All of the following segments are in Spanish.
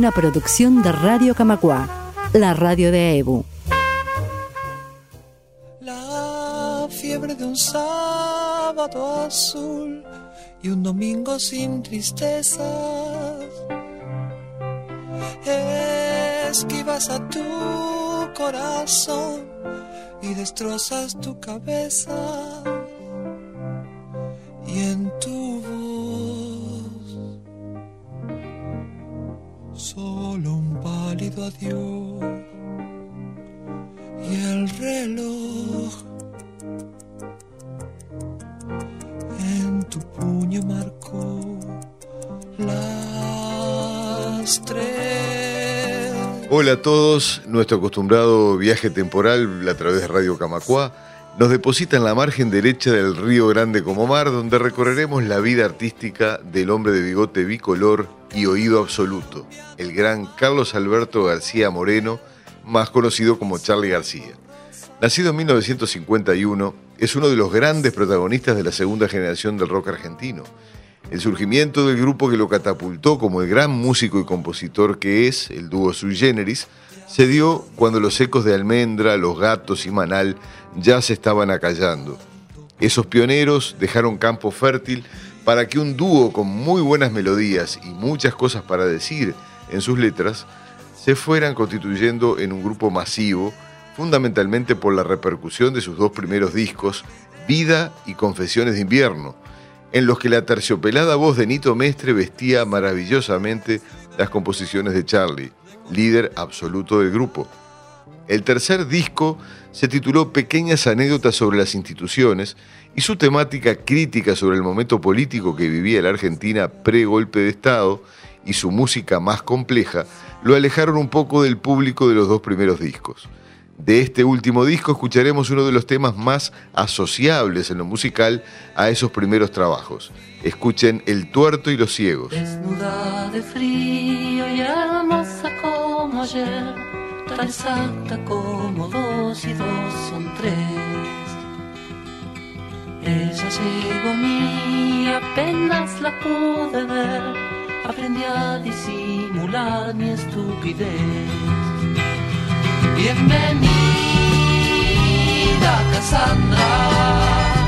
Una producción de Radio Camacua, la radio de EBU. La fiebre de un sábado azul y un domingo sin tristezas. Esquivas a tu corazón y destrozas tu cabeza. Y en tu solo un pálido adiós. Y el reloj en tu puño marcó las tres. Hola a todos, nuestro acostumbrado viaje temporal a través de Radio Camacua nos deposita en la margen derecha del río Grande como Mar, donde recorreremos la vida artística del hombre de bigote bicolor y oído absoluto, el gran Carlos Alberto García Moreno, más conocido como Charlie García. Nacido en 1951, es uno de los grandes protagonistas de la segunda generación del rock argentino. El surgimiento del grupo que lo catapultó como el gran músico y compositor que es, el dúo Sui Generis, se dio cuando los ecos de Almendra, Los Gatos y Manal ya se estaban acallando. Esos pioneros dejaron campo fértil para que un dúo con muy buenas melodías y muchas cosas para decir en sus letras se fueran constituyendo en un grupo masivo, fundamentalmente por la repercusión de sus dos primeros discos, Vida y Confesiones de Invierno, en los que la terciopelada voz de Nito Mestre vestía maravillosamente las composiciones de Charlie, líder absoluto del grupo. El tercer disco se tituló Pequeñas anécdotas sobre las instituciones y su temática crítica sobre el momento político que vivía la Argentina pre-golpe de Estado y su música más compleja lo alejaron un poco del público de los dos primeros discos. De este último disco escucharemos uno de los temas más asociables en lo musical a esos primeros trabajos. Escuchen El tuerto y los ciegos. Desnuda de frío y hermosa como ayer, exacta como dos y dos son tres. Ella llegó a mí, apenas la pude ver, aprendí a disimular mi estupidez. Bienvenida Cassandra,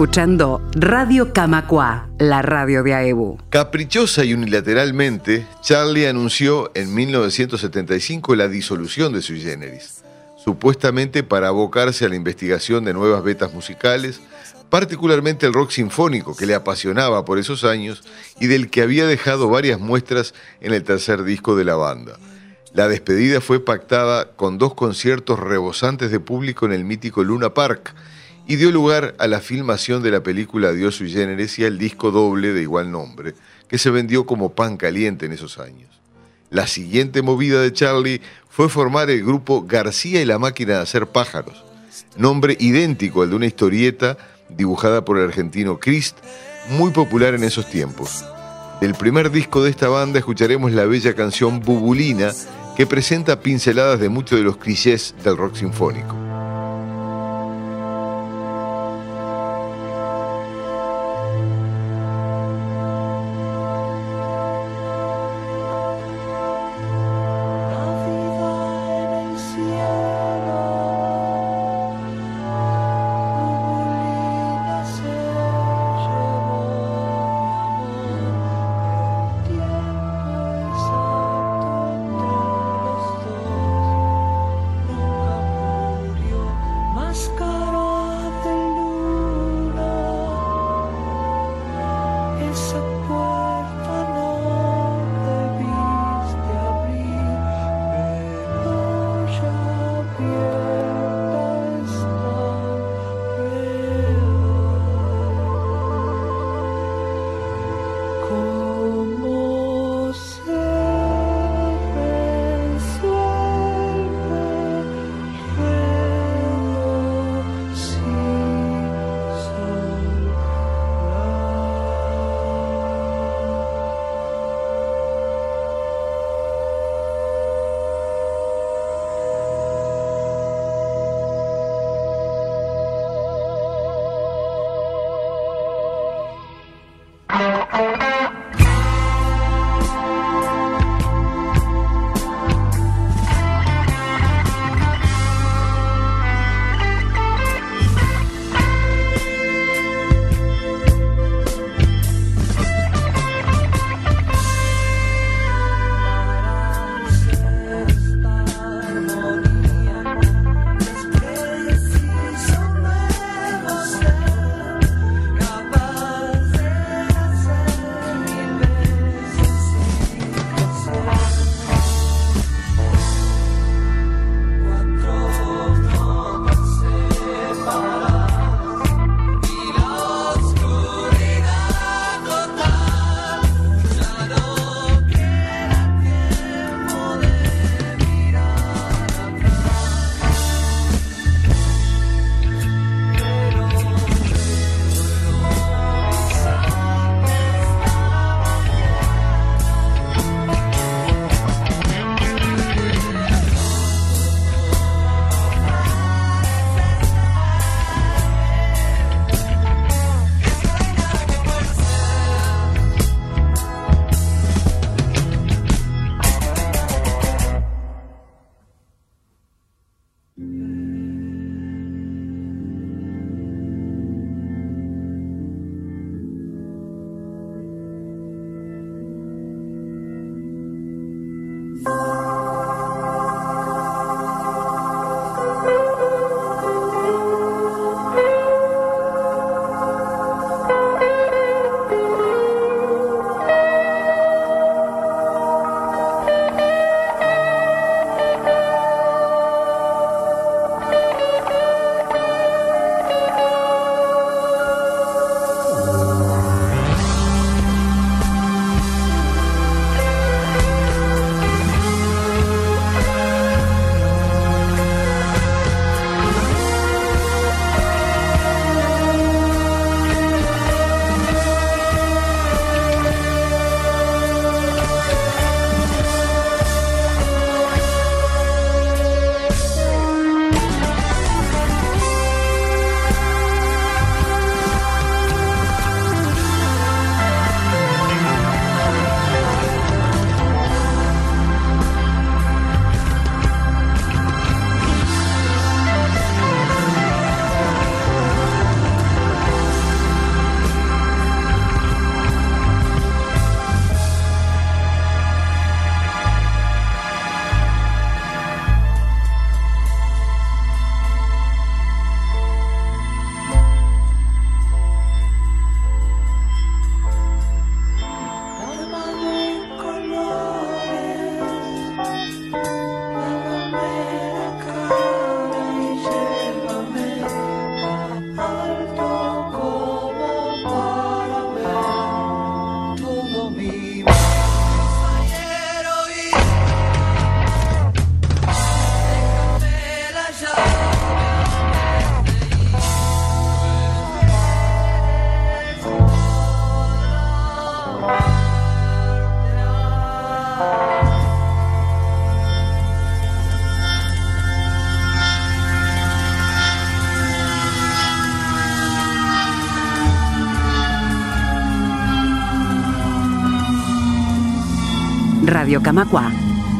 escuchando Radio Camacua, la radio de AEBU. Caprichosa y unilateralmente, Charlie anunció en 1975 la disolución de Sui Generis, supuestamente para abocarse a la investigación de nuevas vetas musicales, particularmente el rock sinfónico que le apasionaba por esos años y del que había dejado varias muestras en el tercer disco de la banda. La despedida fue pactada con dos conciertos rebosantes de público en el mítico Luna Park y dio lugar a la filmación de la película Dios sui generis y al disco doble de igual nombre, que se vendió como pan caliente en esos años. La siguiente movida de Charlie fue formar el grupo García y la máquina de hacer pájaros, nombre idéntico al de una historieta dibujada por el argentino Christ, muy popular en esos tiempos. Del primer disco de esta banda escucharemos la bella canción Bubulina, que presenta pinceladas de muchos de los clichés del rock sinfónico.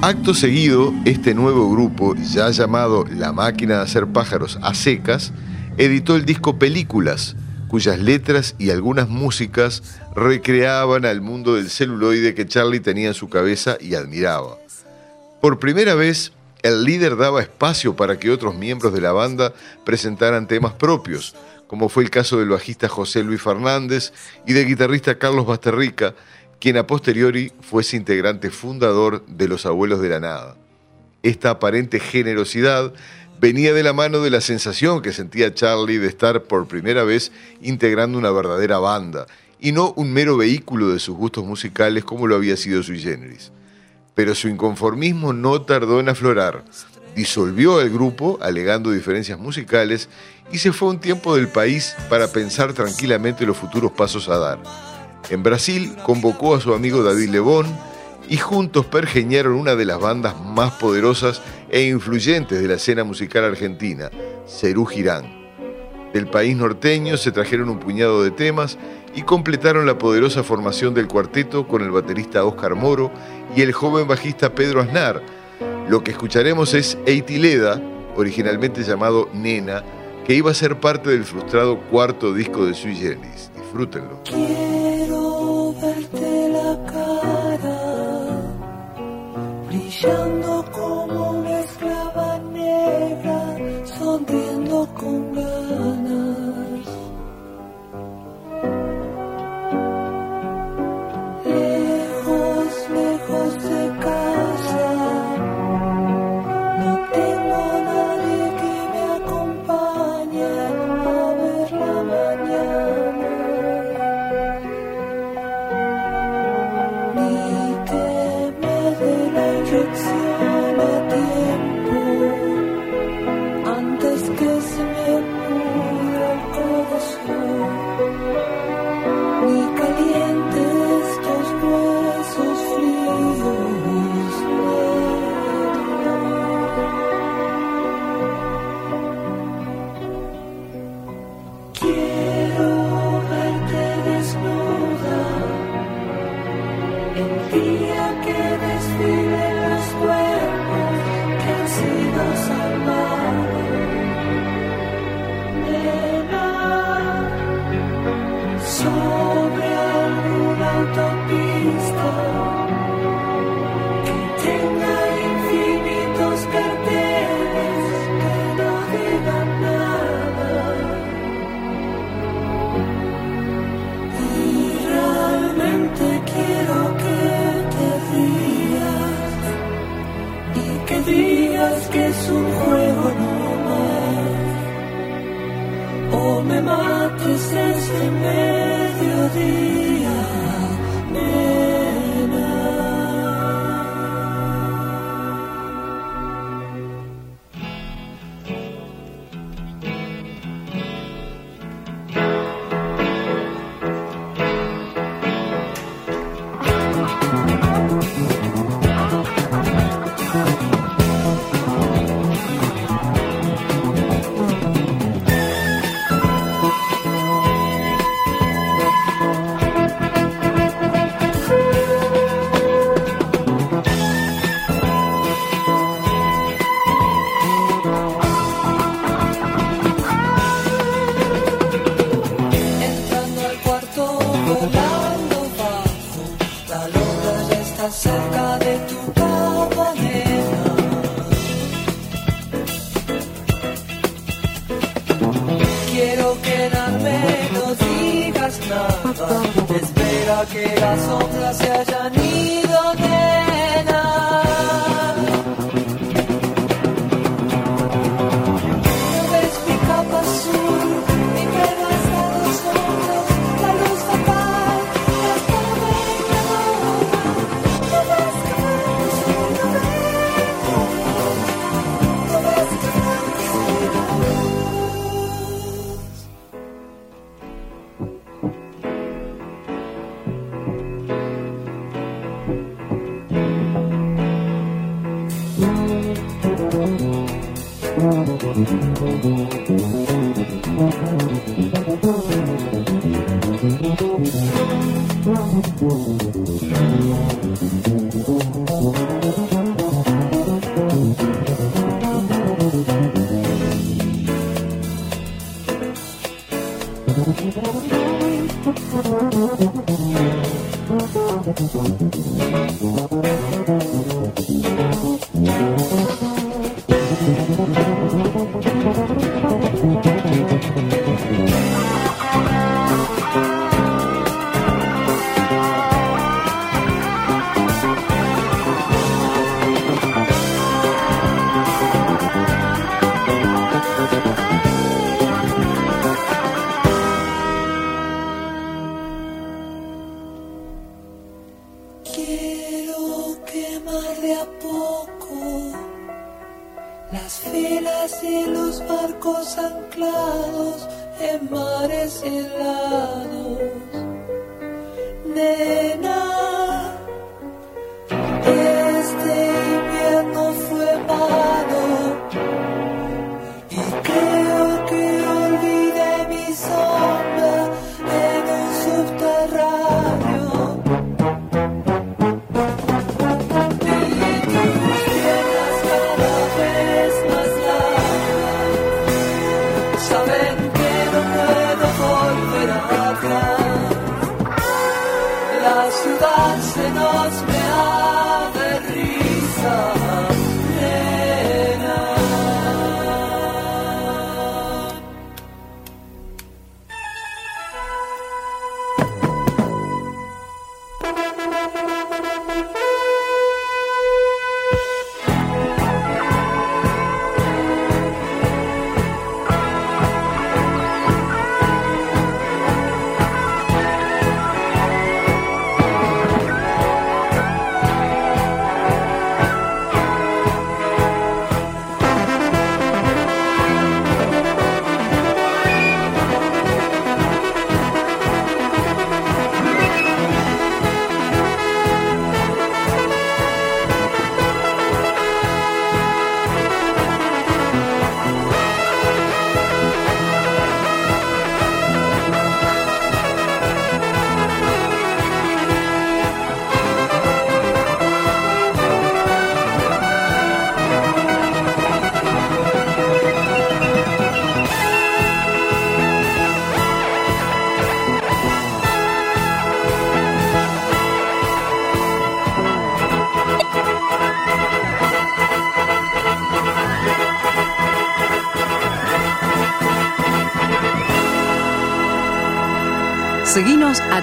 Acto seguido, este nuevo grupo, ya llamado La Máquina de Hacer Pájaros a Secas, editó el disco Películas, cuyas letras y algunas músicas recreaban al mundo del celuloide que Charlie tenía en su cabeza y admiraba. Por primera vez, el líder daba espacio para que otros miembros de la banda presentaran temas propios, como fue el caso del bajista José Luis Fernández y del guitarrista Carlos Basterrica, quien a posteriori fuese integrante fundador de Los Abuelos de la Nada. Esta aparente generosidad venía de la mano de la sensación que sentía Charlie de estar por primera vez integrando una verdadera banda y no un mero vehículo de sus gustos musicales como lo había sido sui generis. Pero su inconformismo no tardó en aflorar. Disolvió el grupo alegando diferencias musicales y se fue un tiempo del país para pensar tranquilamente los futuros pasos a dar. En Brasil convocó a su amigo David Lebón y juntos pergeñaron una de las bandas más poderosas e influyentes de la escena musical argentina, Cerú Girán. Del país norteño se trajeron un puñado de temas y completaron la poderosa formación del cuarteto con el baterista Oscar Moro y el joven bajista Pedro Aznar. Lo que escucharemos es Eitileda, originalmente llamado Nena, que iba a ser parte del frustrado cuarto disco de Sui Generis. Disfrútenlo. Quiero verte la cara brillando como una esclava negra, sonriendo con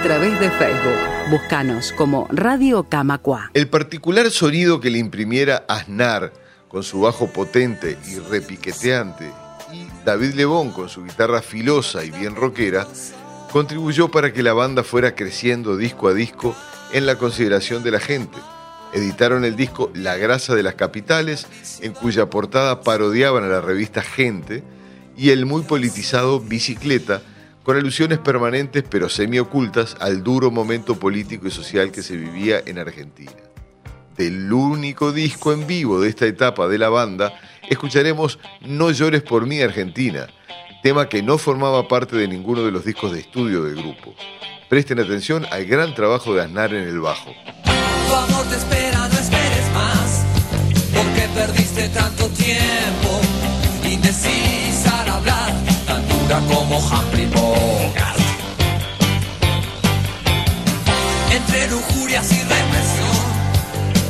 través de Facebook. Búscanos como Radio Camacua. El particular sonido que le imprimiera Aznar con su bajo potente y repiqueteante y David Lebón con su guitarra filosa y bien rockera contribuyó para que la banda fuera creciendo disco a disco en la consideración de la gente. Editaron el disco La grasa de las capitales, en cuya portada parodiaban a la revista Gente, y el muy politizado Bicicleta, con alusiones permanentes pero semiocultas al duro momento político y social que se vivía en Argentina. Del único disco en vivo de esta etapa de la banda, escucharemos No llores por mí Argentina, tema que no formaba parte de ninguno de los discos de estudio del grupo. Presten atención al gran trabajo de Aznar en el bajo. Tu amor te espera, no esperes más, porque perdiste tanto tiempo, como Humphrey Bogart. Entre lujurias y represión,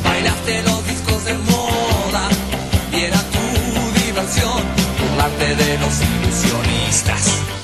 bailaste los discos de moda, y tu diversión, burlarte de los ilusionistas.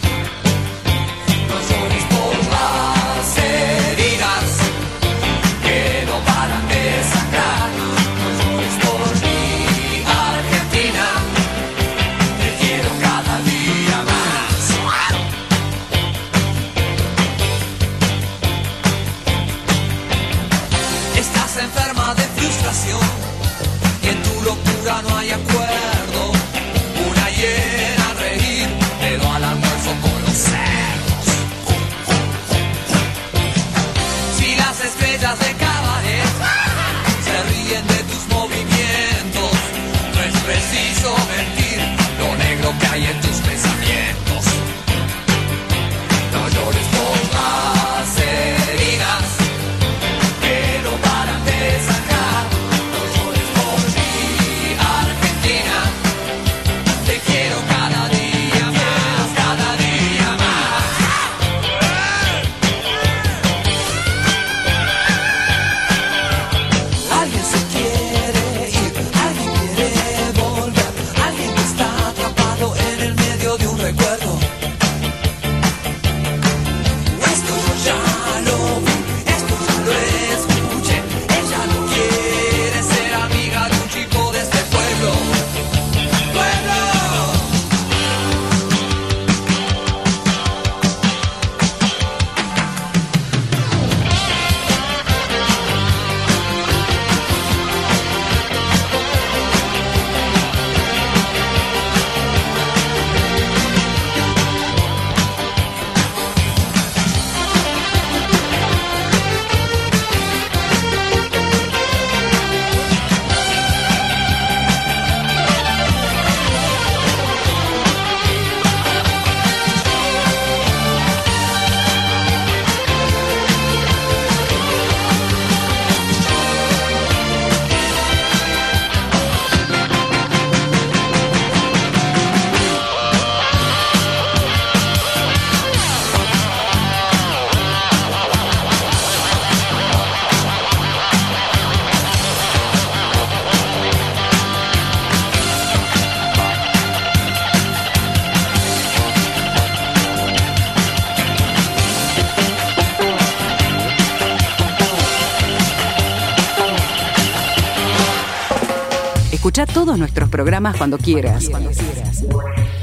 Programas cuando quieras.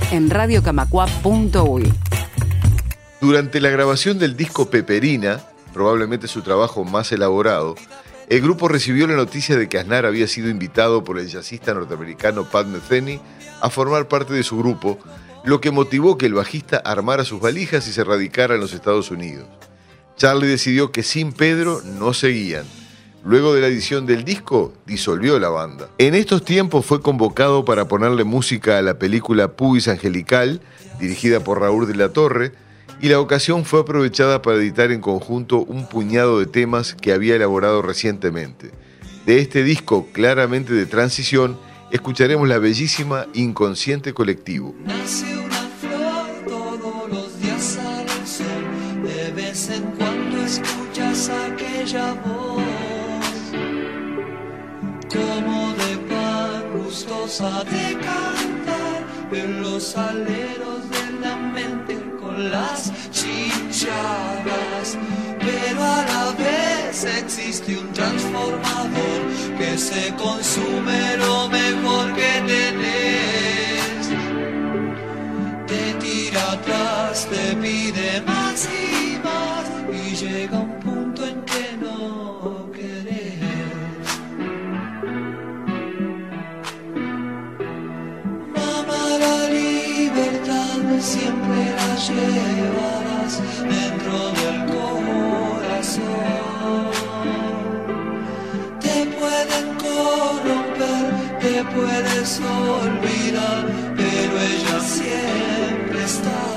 En radiocamacua.uy. Durante la grabación del disco Peperina, probablemente su trabajo más elaborado, el grupo recibió la noticia de que Aznar había sido invitado por el jazzista norteamericano Pat Metheny a formar parte de su grupo, lo que motivó que el bajista armara sus valijas y se radicara en los Estados Unidos. Charlie decidió que sin Pedro no seguían. Luego de la edición del disco, disolvió la banda. En estos tiempos fue convocado para ponerle música a la película Puis Angelical, dirigida por Raúl de la Torre, y la ocasión fue aprovechada para editar en conjunto un puñado de temas que había elaborado recientemente. De este disco claramente de transición, escucharemos la bellísima Inconsciente Colectivo. Gustosa de cantar en los aleros de la mente con las chinchadas. Pero a la vez existe un transformador que se consume lo mejor que tenés te tira atrás, te pide más y más y llega un siempre la llevarás dentro del corazón. Te pueden corromper, te puedes olvidar, pero ella siempre está.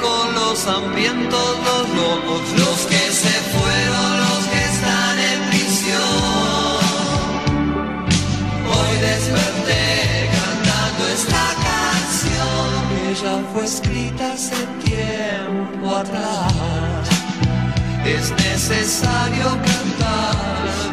Con los hambrientos, los locos, los que se fueron, los que están en prisión. Hoy desperté cantando esta canción. Ella fue escrita hace tiempo atrás. Es necesario cantar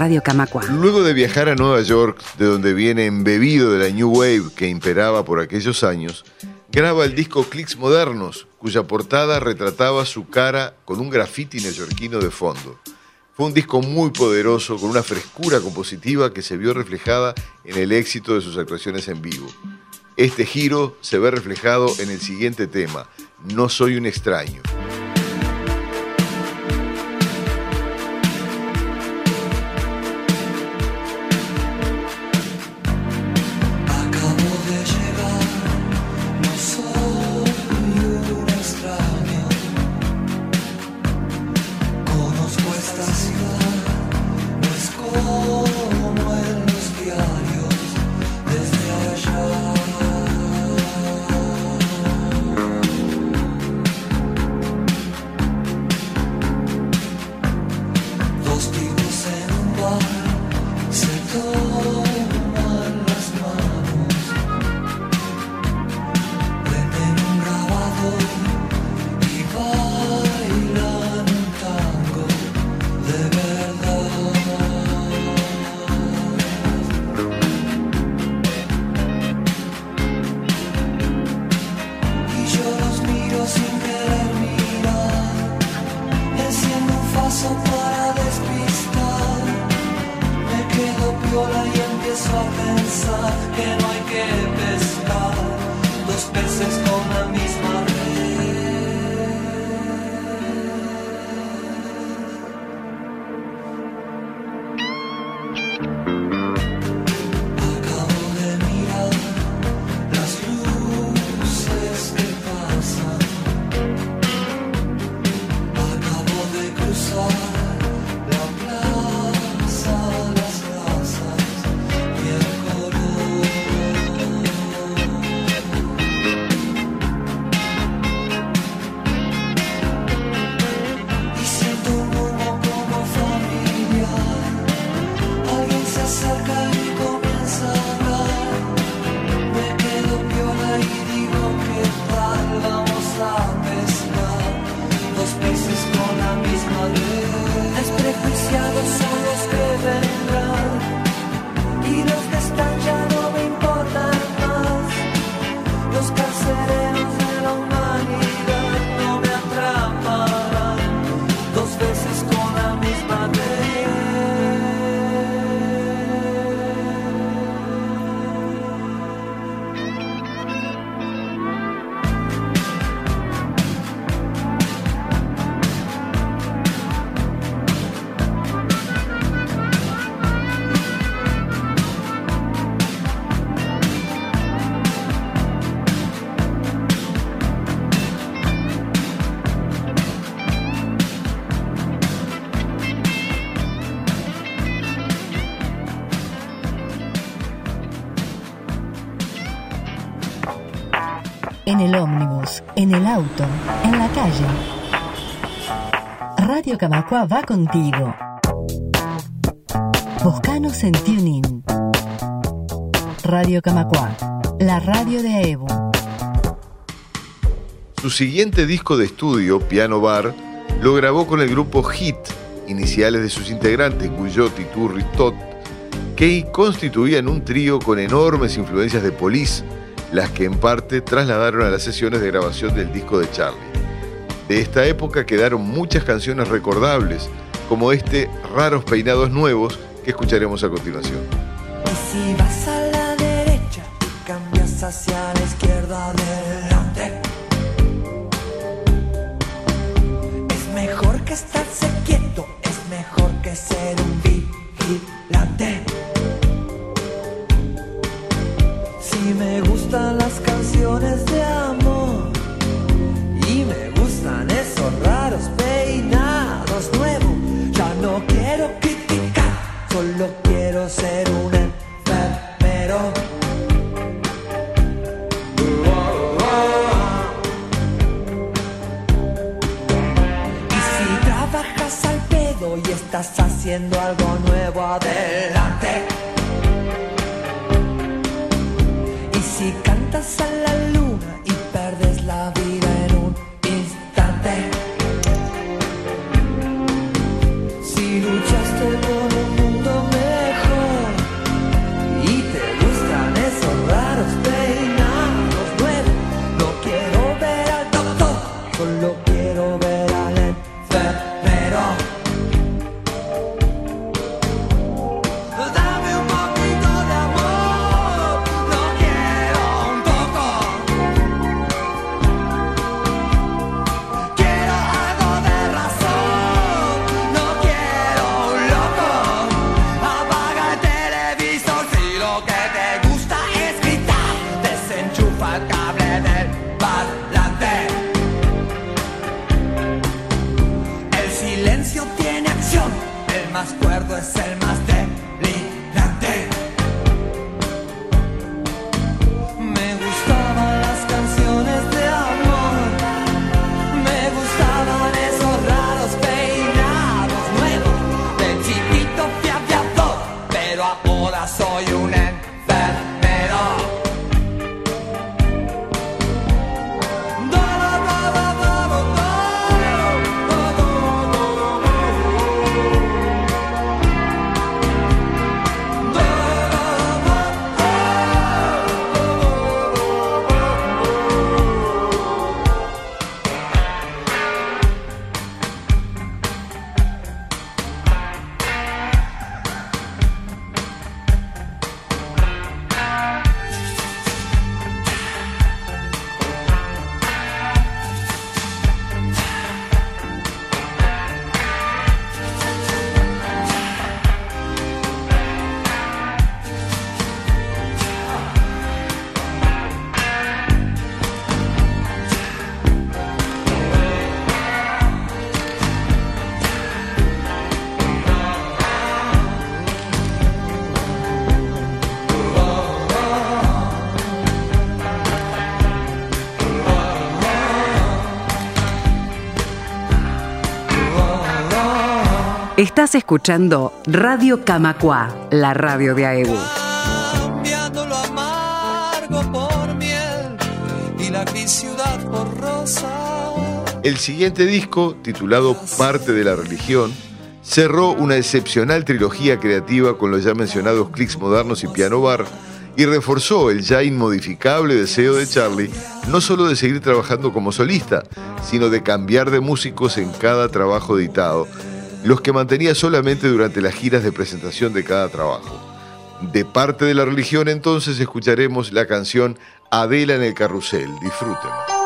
Radio Camacua. Luego de viajar a Nueva York, de donde viene embebido de la New Wave que imperaba por aquellos años, graba el disco Clicks Modernos, cuya portada retrataba su cara con un graffiti neoyorquino de fondo. Fue un disco muy poderoso, con una frescura compositiva que se vio reflejada en el éxito de sus actuaciones en vivo. Este giro se ve reflejado en el siguiente tema, No soy un extraño. En la calle. Radio Camacua va contigo. Buscanos en TuneIn. Radio Camacua, la radio de Aebu. Su siguiente disco de estudio, Piano Bar, lo grabó con el grupo Hit, iniciales de sus integrantes, Guyot, Iturri, Tot, que constituían un trío con enormes influencias de Police, las que en parte trasladaron a las sesiones de grabación del disco de Charlie. De esta época quedaron muchas canciones recordables, como este Raros Peinados Nuevos que escucharemos a continuación. Y si vas a la derecha y cambias hacia la izquierda adelante, es mejor que estarse quieto, es mejor que ser un vigilante. Si me las canciones de amor y me gustan esos raros peinados nuevos, ya no quiero criticar, solo quiero ser un enfermero. Y si trabajas al pedo y estás haciendo algo nuevo, adelante. Estás escuchando Radio Camacua, la radio de AEBU. cambiando lo amargo por miel y la gris ciudad por rosa. El siguiente disco, titulado Parte de la religión, cerró una excepcional trilogía creativa con los ya mencionados clics modernos y piano bar y reforzó el ya inmodificable deseo de Charlie no solo de seguir trabajando como solista, sino de cambiar de músicos en cada trabajo editado, los que mantenía solamente durante las giras de presentación de cada trabajo. De parte de la religión entonces escucharemos la canción Adela en el carrusel. Disfruten.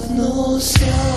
have no sound.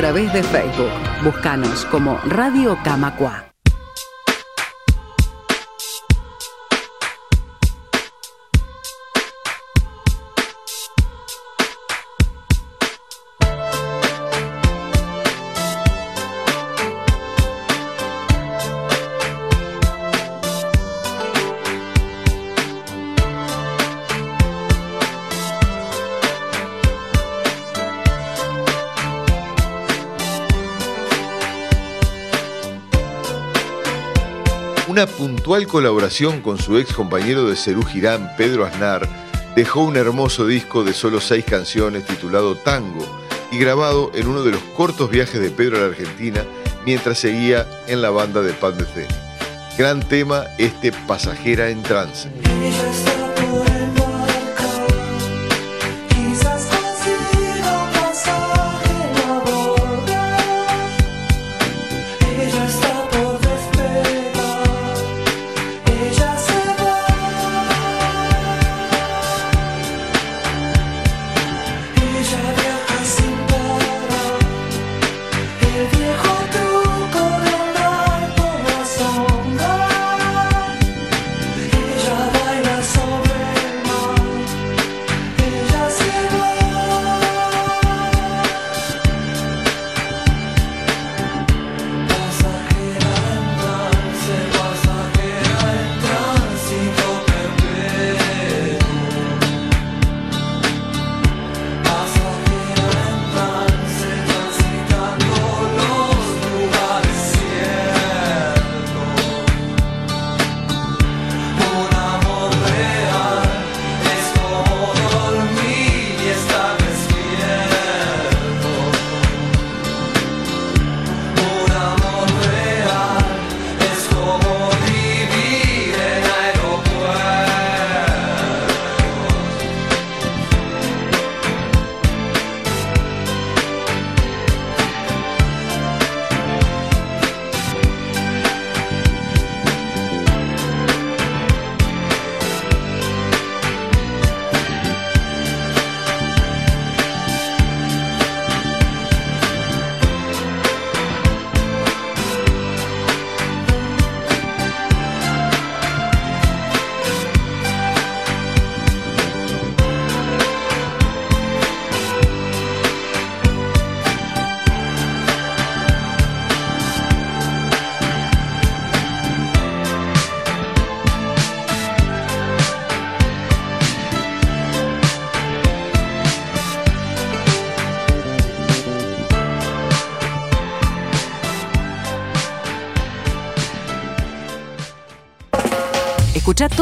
Través de Facebook. Búscanos como Radio Camacua. Una puntual colaboración con su ex compañero de Cerú Girán, Pedro Aznar, dejó un hermoso disco de solo seis canciones titulado Tango y grabado en uno de los cortos viajes de Pedro a la Argentina mientras seguía en la banda de Pan de Ceni. Gran tema este Pasajera en Trance.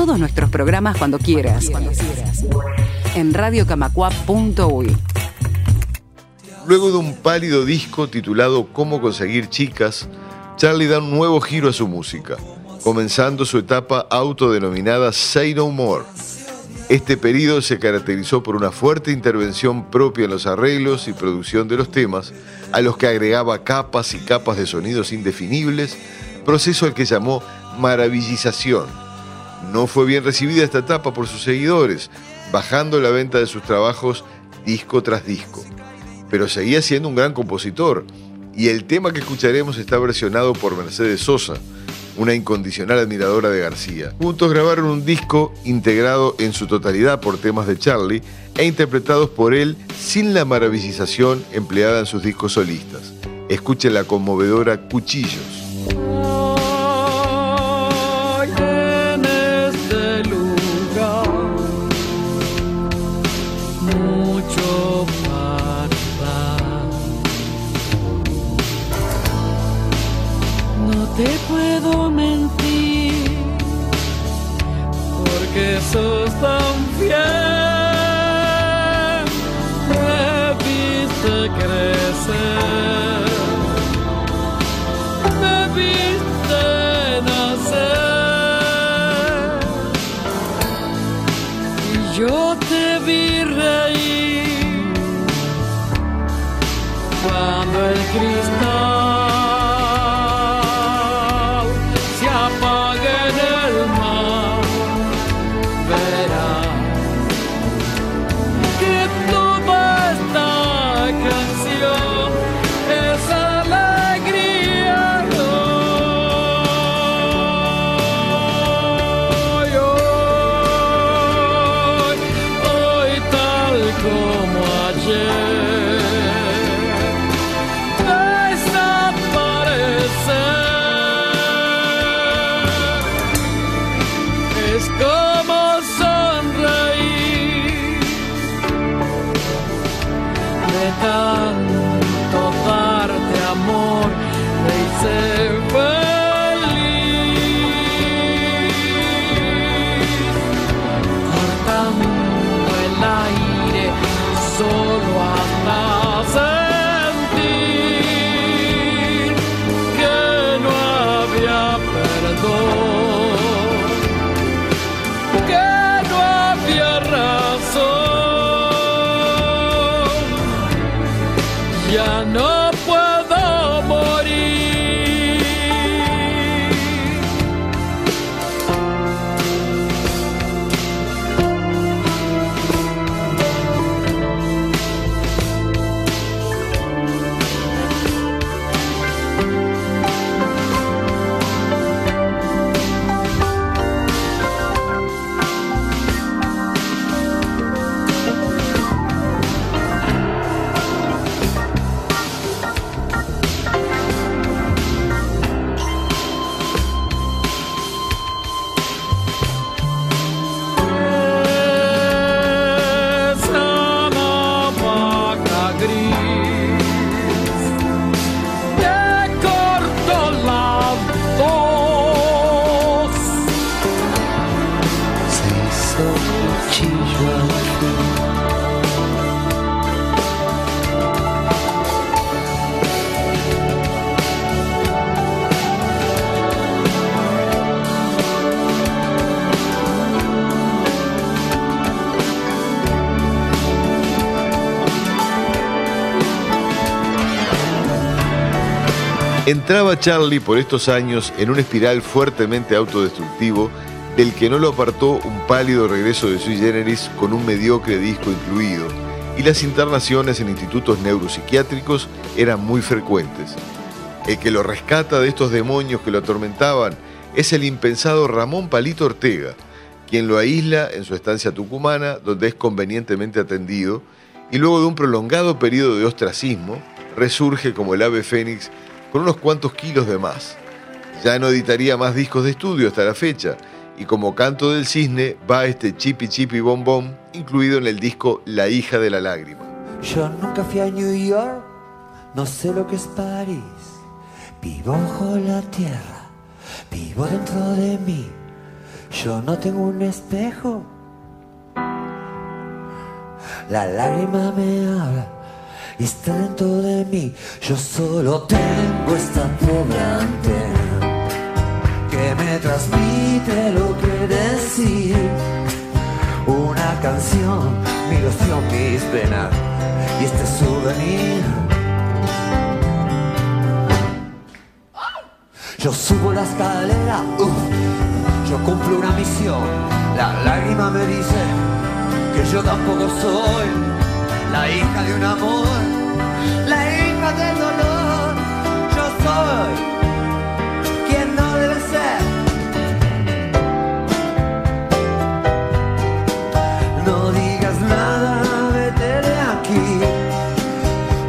Todos nuestros programas cuando quieras. En radiocamacua.uy. Luego de un pálido disco titulado Cómo conseguir chicas, Charlie da un nuevo giro a su música, comenzando su etapa autodenominada Say No More. Este periodo se caracterizó por una fuerte intervención propia en los arreglos y producción de los temas, a los que agregaba capas y capas de sonidos indefinibles, proceso al que llamó maravillización. No fue bien recibida esta etapa por sus seguidores, bajando la venta de sus trabajos disco tras disco. Pero seguía siendo un gran compositor, y el tema que escucharemos está versionado por Mercedes Sosa, una incondicional admiradora de García. Juntos grabaron un disco integrado en su totalidad por temas de Charlie e interpretados por él sin la maravillización empleada en sus discos solistas. Escuchen la conmovedora Cuchillos. Entraba Charlie por estos años en un espiral fuertemente autodestructivo del que no lo apartó un pálido regreso de sui generis con un mediocre disco incluido, y las internaciones en institutos neuropsiquiátricos eran muy frecuentes. El que lo rescata de estos demonios que lo atormentaban es el impensado Ramón Palito Ortega, quien lo aísla en su estancia tucumana, donde es convenientemente atendido, y luego de un prolongado periodo de ostracismo, resurge como el ave fénix con unos cuantos kilos de más. Ya no editaría más discos de estudio hasta la fecha, y como canto del cisne va este chipi chipi bom bom, incluido en el disco La hija de la lágrima. Yo nunca fui a New York, no sé lo que es París. Vivo bajo la tierra, vivo dentro de mí. Yo no tengo un espejo. La lágrima me habla está dentro de mí. Yo solo tengo esta pobre antena que me transmite lo que decir. Una canción, mi ilusión, mis penas y este souvenir. Yo subo la escalera, uf, yo cumplo una misión. La lágrima me dice que yo tampoco soy la hija de un amor, la hija del dolor. Yo soy quien no debe ser. No digas nada, vete de aquí,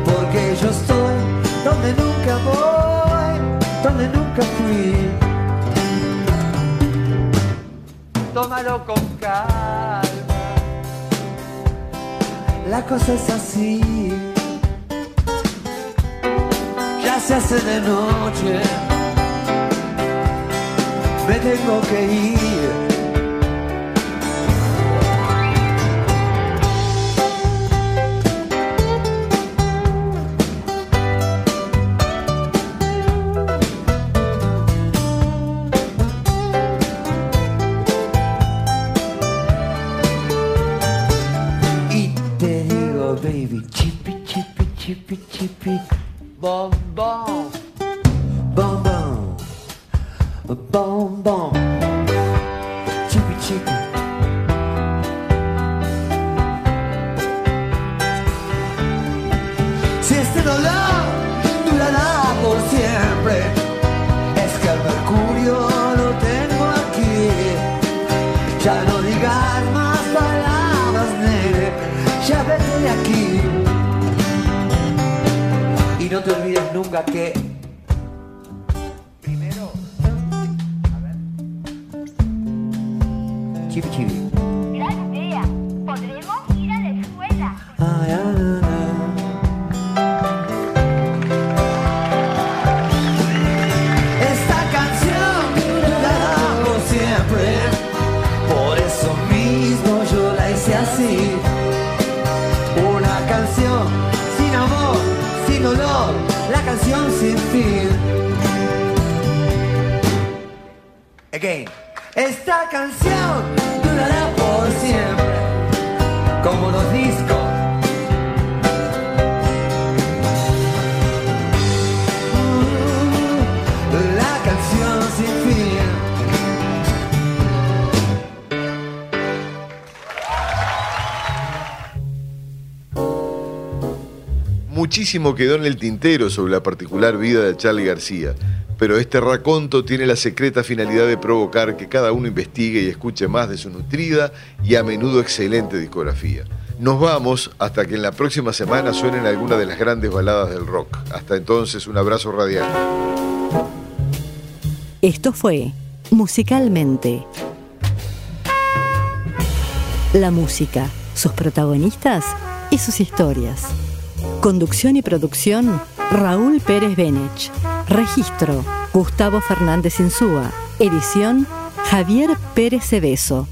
porque yo estoy donde nunca voy, donde nunca fui. Tómalo con la cosa es así. Ya se hace de noche, me tengo que ir. Chipi chipi. Gran idea. Podremos ir a la escuela. Ay. Esta canción durará por siempre. Por eso mismo yo la hice así. Una canción sin amor, sin dolor, la canción sin fin. Again. Esta canción muchísimo quedó en el tintero sobre la particular vida de Charlie García, pero este raconto tiene la secreta finalidad de provocar que cada uno investigue y escuche más de su nutrida y a menudo excelente discografía. Nos vamos hasta que en la próxima semana suenen algunas de las grandes baladas del rock. Hasta entonces, un abrazo radial. Esto fue Musicalmente. La música, sus protagonistas y sus historias. Conducción y producción, Raúl Pérez Benech. Registro, Gustavo Fernández Insúa. Edición, Javier Pérez Cebeso.